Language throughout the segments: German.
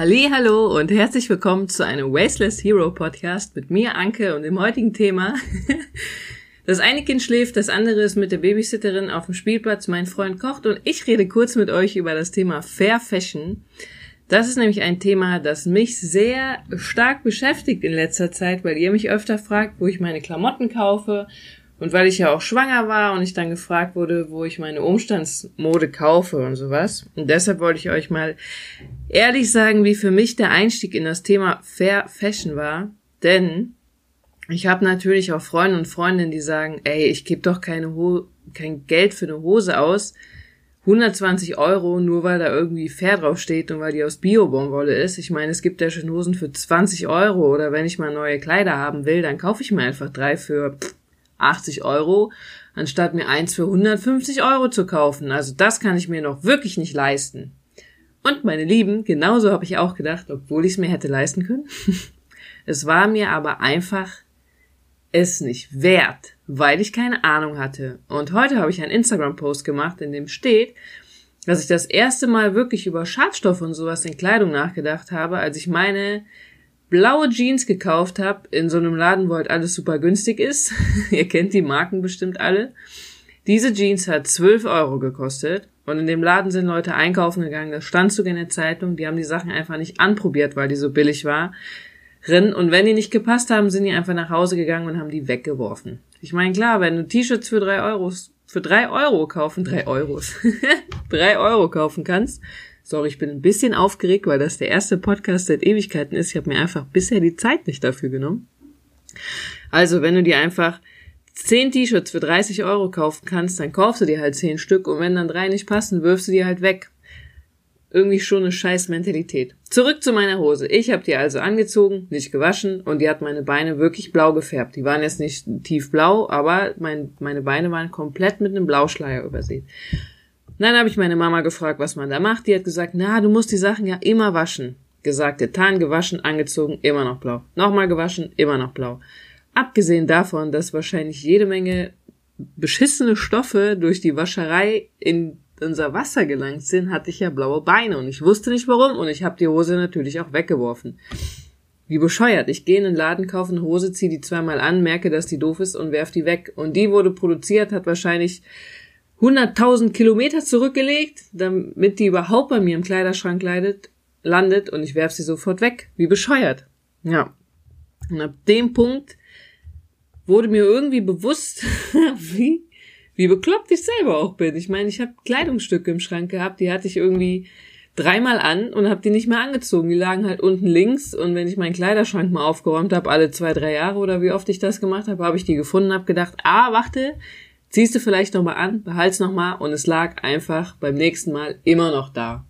Hallo und herzlich willkommen zu einem Wasteless Hero Podcast mit mir Anke und dem heutigen Thema. Das eine Kind schläft, das andere ist mit der Babysitterin auf dem Spielplatz, mein Freund kocht und ich rede kurz mit euch über das Thema Fair Fashion. Das ist nämlich ein Thema, das mich sehr stark beschäftigt in letzter Zeit, weil ihr mich öfter fragt, wo ich meine Klamotten kaufe und weil ich ja auch schwanger war und ich dann gefragt wurde, wo ich meine Umstandsmode kaufe und sowas. Und deshalb wollte ich euch mal ehrlich sagen, wie für mich der Einstieg in das Thema Fair Fashion war. Denn ich habe natürlich auch Freunde und Freundinnen, die sagen, ey, ich gebe doch keine Ho kein Geld für eine Hose aus. 120 Euro, nur weil da irgendwie fair drauf steht und weil die aus Bio-Baumwolle ist. Ich meine, es gibt ja schon Hosen für 20 Euro oder wenn ich mal neue Kleider haben will, dann kaufe ich mir einfach drei für 80 Euro, anstatt mir eins für 150 Euro zu kaufen. Also das kann ich mir noch wirklich nicht leisten. Und meine Lieben, genauso habe ich auch gedacht, obwohl ich es mir hätte leisten können. es war mir aber einfach es nicht wert, weil ich keine Ahnung hatte. Und heute habe ich einen Instagram-Post gemacht, in dem steht, dass ich das erste Mal wirklich über Schadstoffe und sowas in Kleidung nachgedacht habe, als ich meine blaue Jeans gekauft habe in so einem Laden, wo halt alles super günstig ist. Ihr kennt die Marken bestimmt alle. Diese Jeans hat 12 Euro gekostet und in dem Laden sind Leute einkaufen gegangen, das stand sogar in der Zeitung, die haben die Sachen einfach nicht anprobiert, weil die so billig war. Und wenn die nicht gepasst haben, sind die einfach nach Hause gegangen und haben die weggeworfen. Ich meine, klar, wenn du T-Shirts für drei Euro, für drei Euro kaufen, drei Euros, drei Euro kaufen kannst. Sorry, ich bin ein bisschen aufgeregt, weil das der erste Podcast seit Ewigkeiten ist. Ich habe mir einfach bisher die Zeit nicht dafür genommen. Also, wenn du dir einfach zehn T-Shirts für 30 Euro kaufen kannst, dann kaufst du dir halt zehn Stück und wenn dann drei nicht passen, wirfst du die halt weg irgendwie schon eine scheiß Mentalität. Zurück zu meiner Hose. Ich habe die also angezogen, nicht gewaschen und die hat meine Beine wirklich blau gefärbt. Die waren jetzt nicht tiefblau, aber mein, meine Beine waren komplett mit einem Blauschleier übersät. Dann habe ich meine Mama gefragt, was man da macht. Die hat gesagt, na, du musst die Sachen ja immer waschen. Gesagt, getan, gewaschen, angezogen, immer noch blau. Nochmal gewaschen, immer noch blau. Abgesehen davon, dass wahrscheinlich jede Menge beschissene Stoffe durch die Wascherei in unser Wasser gelangt sind, hatte ich ja blaue Beine und ich wusste nicht warum und ich habe die Hose natürlich auch weggeworfen. Wie bescheuert. Ich gehe in den Laden, kaufe eine Hose, ziehe die zweimal an, merke, dass die doof ist und werf die weg. Und die wurde produziert, hat wahrscheinlich 100.000 Kilometer zurückgelegt, damit die überhaupt bei mir im Kleiderschrank leidet, landet und ich werf sie sofort weg. Wie bescheuert. Ja. Und ab dem Punkt wurde mir irgendwie bewusst, wie wie bekloppt ich selber auch bin. Ich meine, ich habe Kleidungsstücke im Schrank gehabt, die hatte ich irgendwie dreimal an und habe die nicht mehr angezogen. Die lagen halt unten links und wenn ich meinen Kleiderschrank mal aufgeräumt habe, alle zwei, drei Jahre oder wie oft ich das gemacht habe, habe ich die gefunden, habe gedacht, ah, warte, ziehst du vielleicht nochmal an, behalt's nochmal und es lag einfach beim nächsten Mal immer noch da.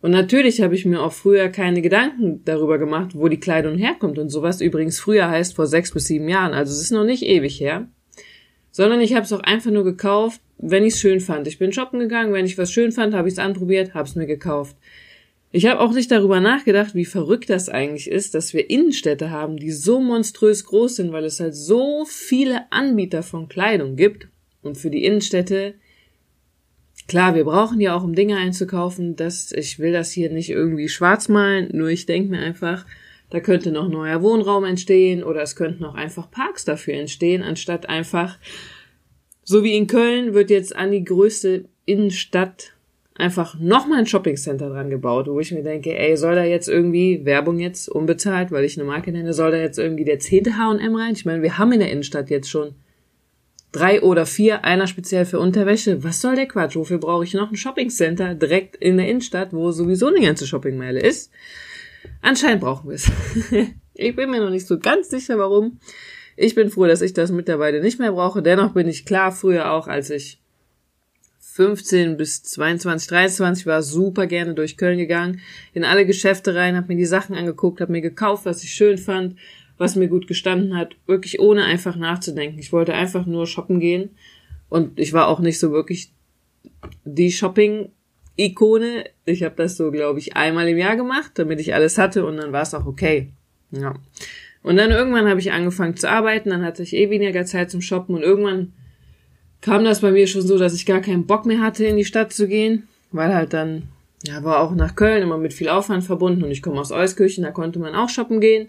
Und natürlich habe ich mir auch früher keine Gedanken darüber gemacht, wo die Kleidung herkommt und sowas. Übrigens früher heißt vor sechs bis sieben Jahren, also es ist noch nicht ewig her sondern ich habe es auch einfach nur gekauft, wenn ich es schön fand. Ich bin shoppen gegangen, wenn ich was schön fand, habe ich es anprobiert, habe es mir gekauft. Ich habe auch nicht darüber nachgedacht, wie verrückt das eigentlich ist, dass wir Innenstädte haben, die so monströs groß sind, weil es halt so viele Anbieter von Kleidung gibt. Und für die Innenstädte, klar, wir brauchen ja auch, um Dinge einzukaufen, dass ich will das hier nicht irgendwie schwarz malen, nur ich denke mir einfach, da könnte noch neuer Wohnraum entstehen oder es könnten auch einfach Parks dafür entstehen, anstatt einfach, so wie in Köln wird jetzt an die größte Innenstadt einfach nochmal ein Shoppingcenter dran gebaut, wo ich mir denke, ey, soll da jetzt irgendwie Werbung jetzt unbezahlt, weil ich eine Marke nenne, soll da jetzt irgendwie der zehnte H&M rein? Ich meine, wir haben in der Innenstadt jetzt schon drei oder vier, einer speziell für Unterwäsche. Was soll der Quatsch? Wofür brauche ich noch ein Shoppingcenter direkt in der Innenstadt, wo sowieso eine ganze Shoppingmeile ist? Anscheinend brauchen wir es. ich bin mir noch nicht so ganz sicher, warum. Ich bin froh, dass ich das mittlerweile nicht mehr brauche. Dennoch bin ich klar, früher auch, als ich 15 bis 22, 23 war, super gerne durch Köln gegangen, in alle Geschäfte rein, habe mir die Sachen angeguckt, habe mir gekauft, was ich schön fand, was mir gut gestanden hat, wirklich ohne einfach nachzudenken. Ich wollte einfach nur shoppen gehen und ich war auch nicht so wirklich die Shopping Ikone. Ich habe das so, glaube ich, einmal im Jahr gemacht, damit ich alles hatte und dann war es auch okay. Ja. Und dann irgendwann habe ich angefangen zu arbeiten, dann hatte ich eh weniger Zeit zum Shoppen und irgendwann kam das bei mir schon so, dass ich gar keinen Bock mehr hatte, in die Stadt zu gehen, weil halt dann ja, war auch nach Köln immer mit viel Aufwand verbunden und ich komme aus Euskirchen, da konnte man auch shoppen gehen,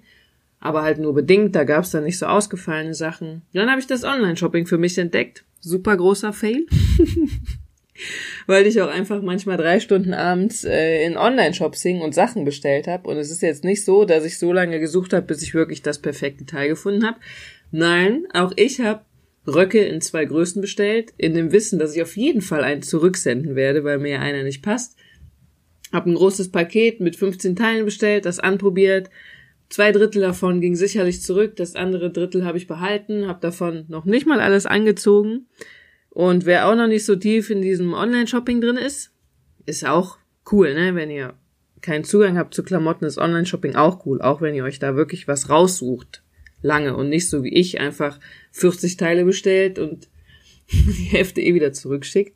aber halt nur bedingt, da gab's dann nicht so ausgefallene Sachen. Dann habe ich das Online-Shopping für mich entdeckt. Super großer Fail. Weil ich auch einfach manchmal drei Stunden abends äh, in Online-Shops hing und Sachen bestellt habe. Und es ist jetzt nicht so, dass ich so lange gesucht habe, bis ich wirklich das perfekte Teil gefunden habe. Nein, auch ich habe Röcke in zwei Größen bestellt, in dem Wissen, dass ich auf jeden Fall einen zurücksenden werde, weil mir einer nicht passt. Hab ein großes Paket mit 15 Teilen bestellt, das anprobiert. Zwei Drittel davon ging sicherlich zurück, das andere Drittel habe ich behalten, habe davon noch nicht mal alles angezogen. Und wer auch noch nicht so tief in diesem Online-Shopping drin ist, ist auch cool, ne? Wenn ihr keinen Zugang habt zu Klamotten, ist Online-Shopping auch cool, auch wenn ihr euch da wirklich was raussucht. Lange und nicht so wie ich einfach 40 Teile bestellt und die Hälfte eh wieder zurückschickt.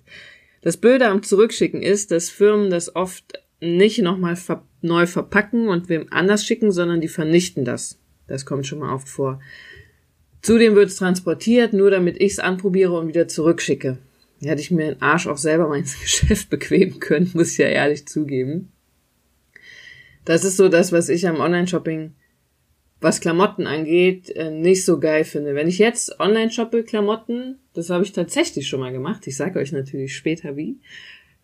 Das Blöde am Zurückschicken ist, dass Firmen das oft nicht nochmal ver neu verpacken und wem anders schicken, sondern die vernichten das. Das kommt schon mal oft vor. Zudem wird es transportiert, nur damit ich es anprobiere und wieder zurückschicke. Hätte ich mir den Arsch auch selber mein Geschäft bequemen können, muss ich ja ehrlich zugeben. Das ist so das, was ich am Online-Shopping, was Klamotten angeht, äh, nicht so geil finde. Wenn ich jetzt online shoppe Klamotten, das habe ich tatsächlich schon mal gemacht, ich sage euch natürlich später wie,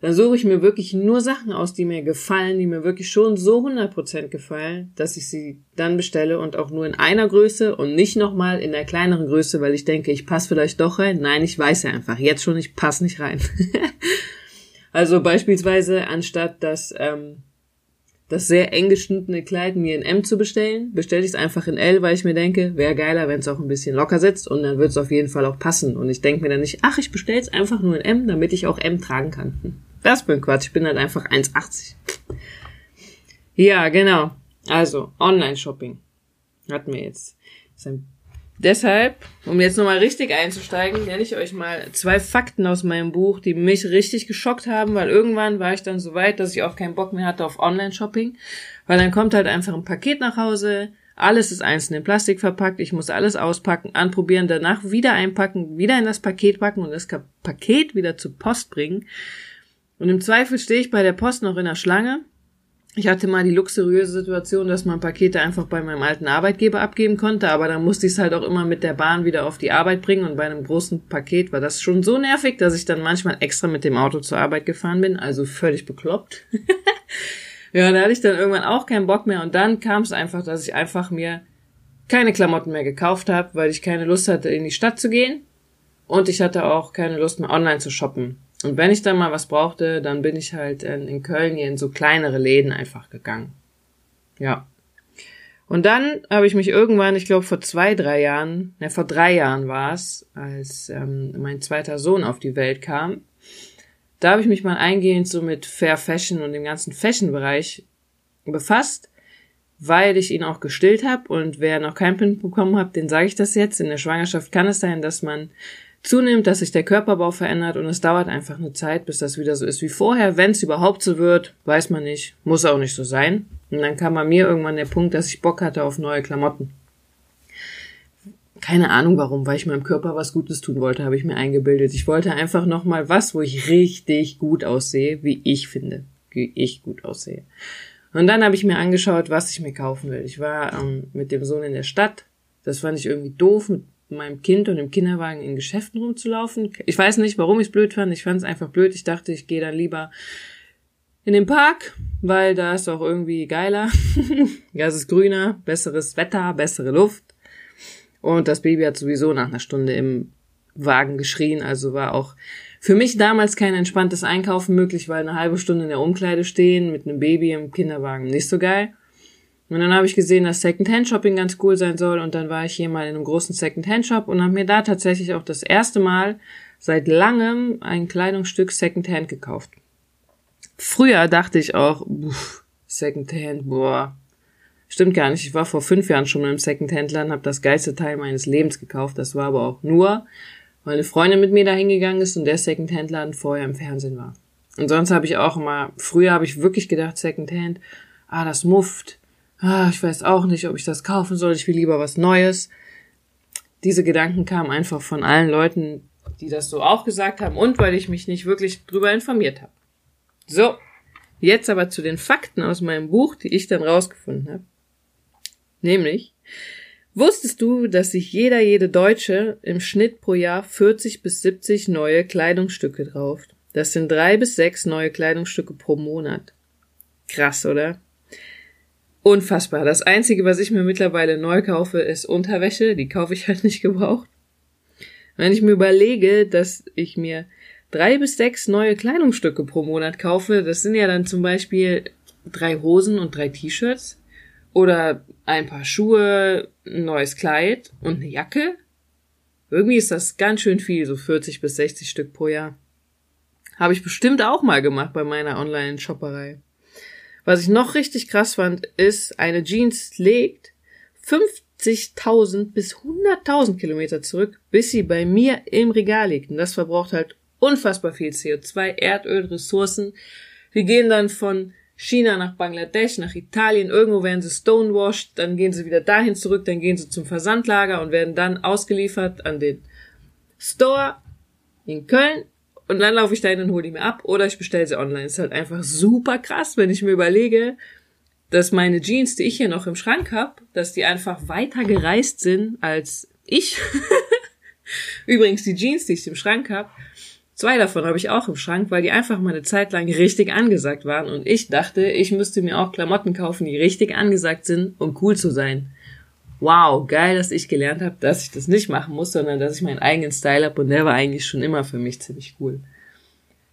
dann suche ich mir wirklich nur Sachen aus, die mir gefallen, die mir wirklich schon so 100% gefallen, dass ich sie dann bestelle und auch nur in einer Größe und nicht nochmal in der kleineren Größe, weil ich denke, ich passe vielleicht doch rein. Nein, ich weiß ja einfach jetzt schon, ich passe nicht rein. also beispielsweise anstatt das, ähm, das sehr eng geschnittene Kleid mir in M zu bestellen, bestelle ich es einfach in L, weil ich mir denke, wäre geiler, wenn es auch ein bisschen locker sitzt und dann wird es auf jeden Fall auch passen. Und ich denke mir dann nicht, ach, ich bestelle es einfach nur in M, damit ich auch M tragen kann. Das bin Quatsch. Ich bin halt einfach 1,80. Ja, genau. Also, Online-Shopping. Hatten wir jetzt. Deshalb, um jetzt nochmal richtig einzusteigen, nenne ich euch mal zwei Fakten aus meinem Buch, die mich richtig geschockt haben, weil irgendwann war ich dann so weit, dass ich auch keinen Bock mehr hatte auf Online-Shopping, weil dann kommt halt einfach ein Paket nach Hause, alles ist einzeln in Plastik verpackt, ich muss alles auspacken, anprobieren, danach wieder einpacken, wieder in das Paket packen und das Paket wieder zur Post bringen. Und im Zweifel stehe ich bei der Post noch in der Schlange. Ich hatte mal die luxuriöse Situation, dass man Pakete einfach bei meinem alten Arbeitgeber abgeben konnte, aber dann musste ich es halt auch immer mit der Bahn wieder auf die Arbeit bringen und bei einem großen Paket war das schon so nervig, dass ich dann manchmal extra mit dem Auto zur Arbeit gefahren bin, also völlig bekloppt. ja, da hatte ich dann irgendwann auch keinen Bock mehr und dann kam es einfach, dass ich einfach mir keine Klamotten mehr gekauft habe, weil ich keine Lust hatte, in die Stadt zu gehen und ich hatte auch keine Lust mehr online zu shoppen. Und wenn ich dann mal was brauchte, dann bin ich halt in, Köln hier in so kleinere Läden einfach gegangen. Ja. Und dann habe ich mich irgendwann, ich glaube vor zwei, drei Jahren, ne, vor drei Jahren war es, als ähm, mein zweiter Sohn auf die Welt kam, da habe ich mich mal eingehend so mit Fair Fashion und dem ganzen Fashion-Bereich befasst, weil ich ihn auch gestillt habe und wer noch kein Pin bekommen hat, den sage ich das jetzt. In der Schwangerschaft kann es sein, dass man zunimmt, dass sich der Körperbau verändert und es dauert einfach eine Zeit, bis das wieder so ist wie vorher. Wenn es überhaupt so wird, weiß man nicht, muss auch nicht so sein. Und dann kam bei mir irgendwann der Punkt, dass ich Bock hatte auf neue Klamotten. Keine Ahnung warum, weil ich meinem Körper was Gutes tun wollte, habe ich mir eingebildet. Ich wollte einfach nochmal was, wo ich richtig gut aussehe, wie ich finde, wie ich gut aussehe. Und dann habe ich mir angeschaut, was ich mir kaufen will. Ich war ähm, mit dem Sohn in der Stadt. Das fand ich irgendwie doof, mit meinem Kind und im Kinderwagen in Geschäften rumzulaufen. Ich weiß nicht, warum ich es blöd fand. Ich fand es einfach blöd. Ich dachte, ich gehe dann lieber in den Park, weil da ist auch irgendwie geiler. ja, es ist grüner, besseres Wetter, bessere Luft. Und das Baby hat sowieso nach einer Stunde im Wagen geschrien, also war auch für mich damals kein entspanntes Einkaufen möglich, weil eine halbe Stunde in der Umkleide stehen mit einem Baby im Kinderwagen nicht so geil. Und dann habe ich gesehen, dass Second-Hand-Shopping ganz cool sein soll und dann war ich hier mal in einem großen Second-Hand-Shop und habe mir da tatsächlich auch das erste Mal seit langem ein Kleidungsstück Second-Hand gekauft. Früher dachte ich auch, Second-Hand, boah, stimmt gar nicht. Ich war vor fünf Jahren schon mal im Second-Hand-Laden, habe das geilste Teil meines Lebens gekauft. Das war aber auch nur, weil eine Freundin mit mir da hingegangen ist und der Second-Hand-Laden vorher im Fernsehen war. Und sonst habe ich auch immer, früher habe ich wirklich gedacht, Second-Hand, ah, das mufft ah, ich weiß auch nicht, ob ich das kaufen soll, ich will lieber was Neues. Diese Gedanken kamen einfach von allen Leuten, die das so auch gesagt haben und weil ich mich nicht wirklich drüber informiert habe. So, Jetzt aber zu den Fakten aus meinem Buch, die ich dann rausgefunden habe. Nämlich, wusstest du, dass sich jeder, jede Deutsche im Schnitt pro Jahr 40 bis 70 neue Kleidungsstücke kauft? Das sind drei bis sechs neue Kleidungsstücke pro Monat. Krass, oder? Unfassbar. Das Einzige, was ich mir mittlerweile neu kaufe, ist Unterwäsche. Die kaufe ich halt nicht gebraucht. Wenn ich mir überlege, dass ich mir drei bis sechs neue Kleidungsstücke pro Monat kaufe, das sind ja dann zum Beispiel drei Hosen und drei T-Shirts oder ein paar Schuhe, ein neues Kleid und eine Jacke. Irgendwie ist das ganz schön viel, so 40 bis 60 Stück pro Jahr. Habe ich bestimmt auch mal gemacht bei meiner Online-Shopperei. Was ich noch richtig krass fand, ist, eine Jeans legt 50.000 bis 100.000 Kilometer zurück, bis sie bei mir im Regal liegt. Und das verbraucht halt unfassbar viel CO2, Erdöl, Ressourcen. Wir gehen dann von China nach Bangladesch, nach Italien, irgendwo werden sie stonewashed, dann gehen sie wieder dahin zurück, dann gehen sie zum Versandlager und werden dann ausgeliefert an den Store in Köln und dann laufe ich dahin und hole die mir ab oder ich bestelle sie online. ist halt einfach super krass, wenn ich mir überlege, dass meine Jeans, die ich hier noch im Schrank habe, dass die einfach weiter gereist sind als ich. Übrigens, die Jeans, die ich im Schrank habe, zwei davon habe ich auch im Schrank, weil die einfach mal eine Zeit lang richtig angesagt waren und ich dachte, ich müsste mir auch Klamotten kaufen, die richtig angesagt sind, um cool zu sein wow, geil, dass ich gelernt habe, dass ich das nicht machen muss, sondern dass ich meinen eigenen Style habe und der war eigentlich schon immer für mich ziemlich cool.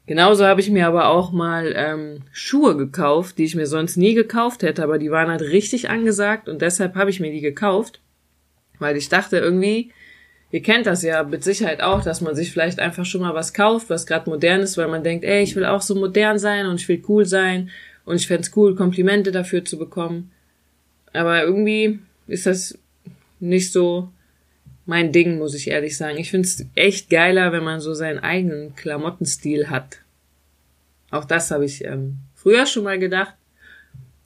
Genauso habe ich mir aber auch mal ähm, Schuhe gekauft, die ich mir sonst nie gekauft hätte, aber die waren halt richtig angesagt und deshalb habe ich mir die gekauft, weil ich dachte irgendwie, ihr kennt das ja mit Sicherheit auch, dass man sich vielleicht einfach schon mal was kauft, was gerade modern ist, weil man denkt, ey, ich will auch so modern sein und ich will cool sein und ich fände cool, Komplimente dafür zu bekommen. Aber irgendwie ist das nicht so mein Ding, muss ich ehrlich sagen. Ich find's echt geiler, wenn man so seinen eigenen Klamottenstil hat. Auch das habe ich ähm, früher schon mal gedacht.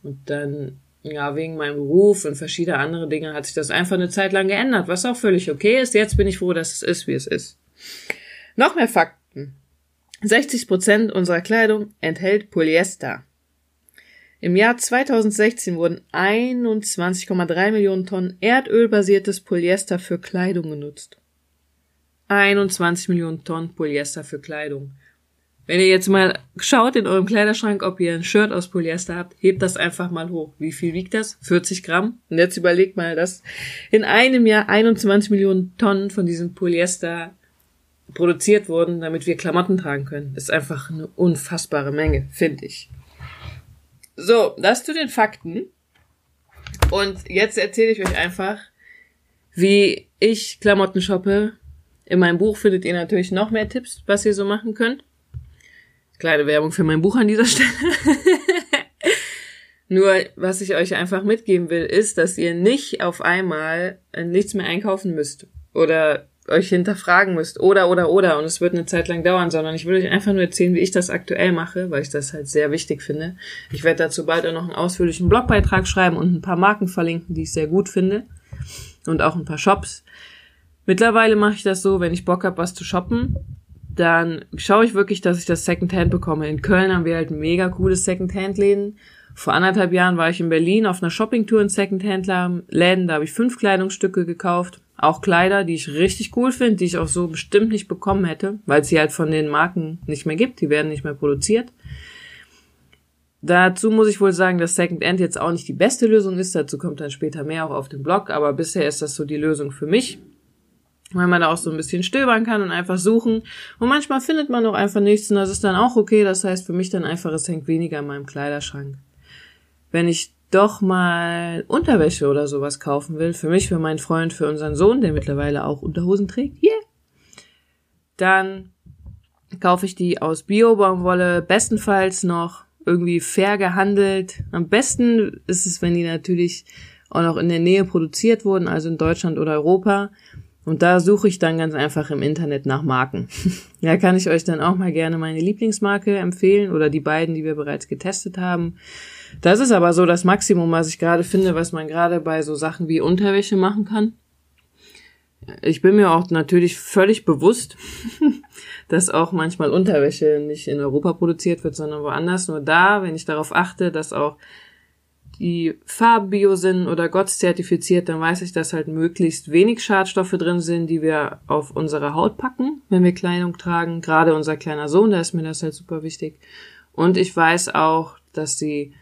Und dann, ja, wegen meinem Beruf und verschiedene andere Dinge hat sich das einfach eine Zeit lang geändert, was auch völlig okay ist. Jetzt bin ich froh, dass es ist, wie es ist. Noch mehr Fakten. 60 Prozent unserer Kleidung enthält Polyester. Im Jahr 2016 wurden 21,3 Millionen Tonnen erdölbasiertes Polyester für Kleidung genutzt. 21 Millionen Tonnen Polyester für Kleidung. Wenn ihr jetzt mal schaut in eurem Kleiderschrank, ob ihr ein Shirt aus Polyester habt, hebt das einfach mal hoch. Wie viel wiegt das? 40 Gramm? Und jetzt überlegt mal, dass in einem Jahr 21 Millionen Tonnen von diesem Polyester produziert wurden, damit wir Klamotten tragen können. Das ist einfach eine unfassbare Menge, finde ich. So, das zu den Fakten. Und jetzt erzähle ich euch einfach, wie ich Klamotten shoppe. In meinem Buch findet ihr natürlich noch mehr Tipps, was ihr so machen könnt. Kleine Werbung für mein Buch an dieser Stelle. Nur, was ich euch einfach mitgeben will, ist, dass ihr nicht auf einmal nichts mehr einkaufen müsst. Oder euch hinterfragen müsst oder oder oder und es wird eine Zeit lang dauern, sondern ich will euch einfach nur erzählen, wie ich das aktuell mache, weil ich das halt sehr wichtig finde. Ich werde dazu bald auch noch einen ausführlichen Blogbeitrag schreiben und ein paar Marken verlinken, die ich sehr gut finde und auch ein paar Shops. Mittlerweile mache ich das so, wenn ich Bock habe, was zu shoppen, dann schaue ich wirklich, dass ich das Secondhand bekomme. In Köln haben wir halt mega coole Secondhand-Läden. Vor anderthalb Jahren war ich in Berlin auf einer Shoppingtour in Secondhand-Läden, da habe ich fünf Kleidungsstücke gekauft. Auch Kleider, die ich richtig cool finde, die ich auch so bestimmt nicht bekommen hätte, weil es sie halt von den Marken nicht mehr gibt, die werden nicht mehr produziert. Dazu muss ich wohl sagen, dass Second End jetzt auch nicht die beste Lösung ist, dazu kommt dann später mehr auch auf dem Blog, aber bisher ist das so die Lösung für mich, weil man da auch so ein bisschen stöbern kann und einfach suchen. Und manchmal findet man auch einfach nichts. Und das ist dann auch okay, das heißt für mich dann einfach, es hängt weniger in meinem Kleiderschrank. Wenn ich doch mal Unterwäsche oder sowas kaufen will, für mich, für meinen Freund, für unseren Sohn, der mittlerweile auch Unterhosen trägt, yeah, dann kaufe ich die aus Bio-Baumwolle, bestenfalls noch irgendwie fair gehandelt. Am besten ist es, wenn die natürlich auch noch in der Nähe produziert wurden, also in Deutschland oder Europa. Und da suche ich dann ganz einfach im Internet nach Marken. ja, kann ich euch dann auch mal gerne meine Lieblingsmarke empfehlen oder die beiden, die wir bereits getestet haben. Das ist aber so das Maximum, was ich gerade finde, was man gerade bei so Sachen wie Unterwäsche machen kann. Ich bin mir auch natürlich völlig bewusst, dass auch manchmal Unterwäsche nicht in Europa produziert wird, sondern woanders. Nur da, wenn ich darauf achte, dass auch die Farbbio sind oder GOTS zertifiziert, dann weiß ich, dass halt möglichst wenig Schadstoffe drin sind, die wir auf unsere Haut packen, wenn wir Kleidung tragen. Gerade unser kleiner Sohn, da ist mir das halt super wichtig. Und ich weiß auch, dass sie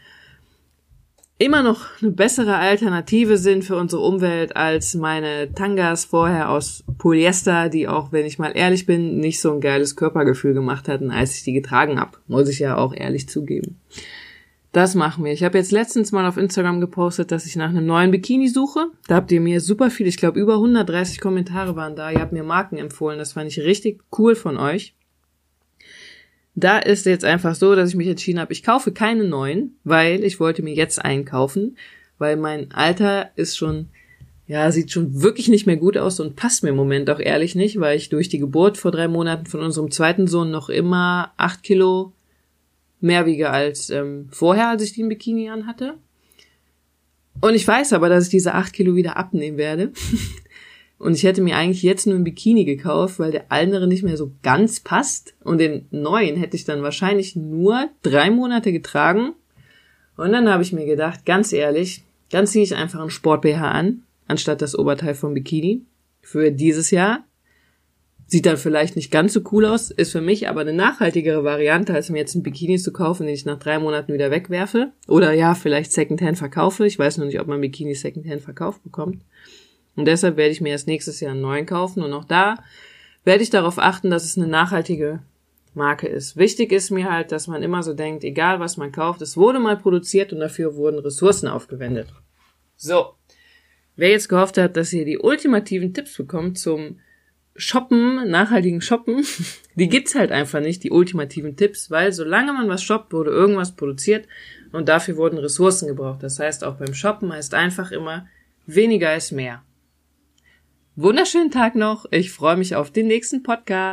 immer noch eine bessere Alternative sind für unsere Umwelt als meine Tangas vorher aus Polyester, die auch, wenn ich mal ehrlich bin, nicht so ein geiles Körpergefühl gemacht hatten, als ich die getragen habe. Muss ich ja auch ehrlich zugeben. Das machen wir. Ich habe jetzt letztens mal auf Instagram gepostet, dass ich nach einem neuen Bikini suche. Da habt ihr mir super viel, ich glaube über 130 Kommentare waren da. Ihr habt mir Marken empfohlen. Das fand ich richtig cool von euch. Da ist jetzt einfach so, dass ich mich entschieden habe, ich kaufe keine neuen, weil ich wollte mir jetzt einkaufen, weil mein Alter ist schon, ja, sieht schon wirklich nicht mehr gut aus und passt mir im Moment auch ehrlich nicht, weil ich durch die Geburt vor drei Monaten von unserem zweiten Sohn noch immer acht Kilo mehr wiege als ähm, vorher, als ich den Bikini anhatte. Und ich weiß aber, dass ich diese acht Kilo wieder abnehmen werde. Und ich hätte mir eigentlich jetzt nur ein Bikini gekauft, weil der andere nicht mehr so ganz passt. Und den neuen hätte ich dann wahrscheinlich nur drei Monate getragen. Und dann habe ich mir gedacht, ganz ehrlich, dann ziehe ich einfach einen Sport-BH an, anstatt das Oberteil vom Bikini. Für dieses Jahr. Sieht dann vielleicht nicht ganz so cool aus, ist für mich aber eine nachhaltigere Variante, als mir jetzt ein Bikini zu kaufen, den ich nach drei Monaten wieder wegwerfe. Oder ja, vielleicht Secondhand verkaufe. Ich weiß noch nicht, ob man Bikini Secondhand verkauft bekommt. Und deshalb werde ich mir erst nächstes Jahr einen neuen kaufen. Und auch da werde ich darauf achten, dass es eine nachhaltige Marke ist. Wichtig ist mir halt, dass man immer so denkt, egal was man kauft, es wurde mal produziert und dafür wurden Ressourcen aufgewendet. So. Wer jetzt gehofft hat, dass ihr die ultimativen Tipps bekommt zum Shoppen, nachhaltigen Shoppen, die gibt's halt einfach nicht, die ultimativen Tipps, weil solange man was shoppt, wurde irgendwas produziert und dafür wurden Ressourcen gebraucht. Das heißt, auch beim Shoppen heißt einfach immer, weniger ist mehr. Wunderschönen Tag noch. Ich freue mich auf den nächsten Podcast.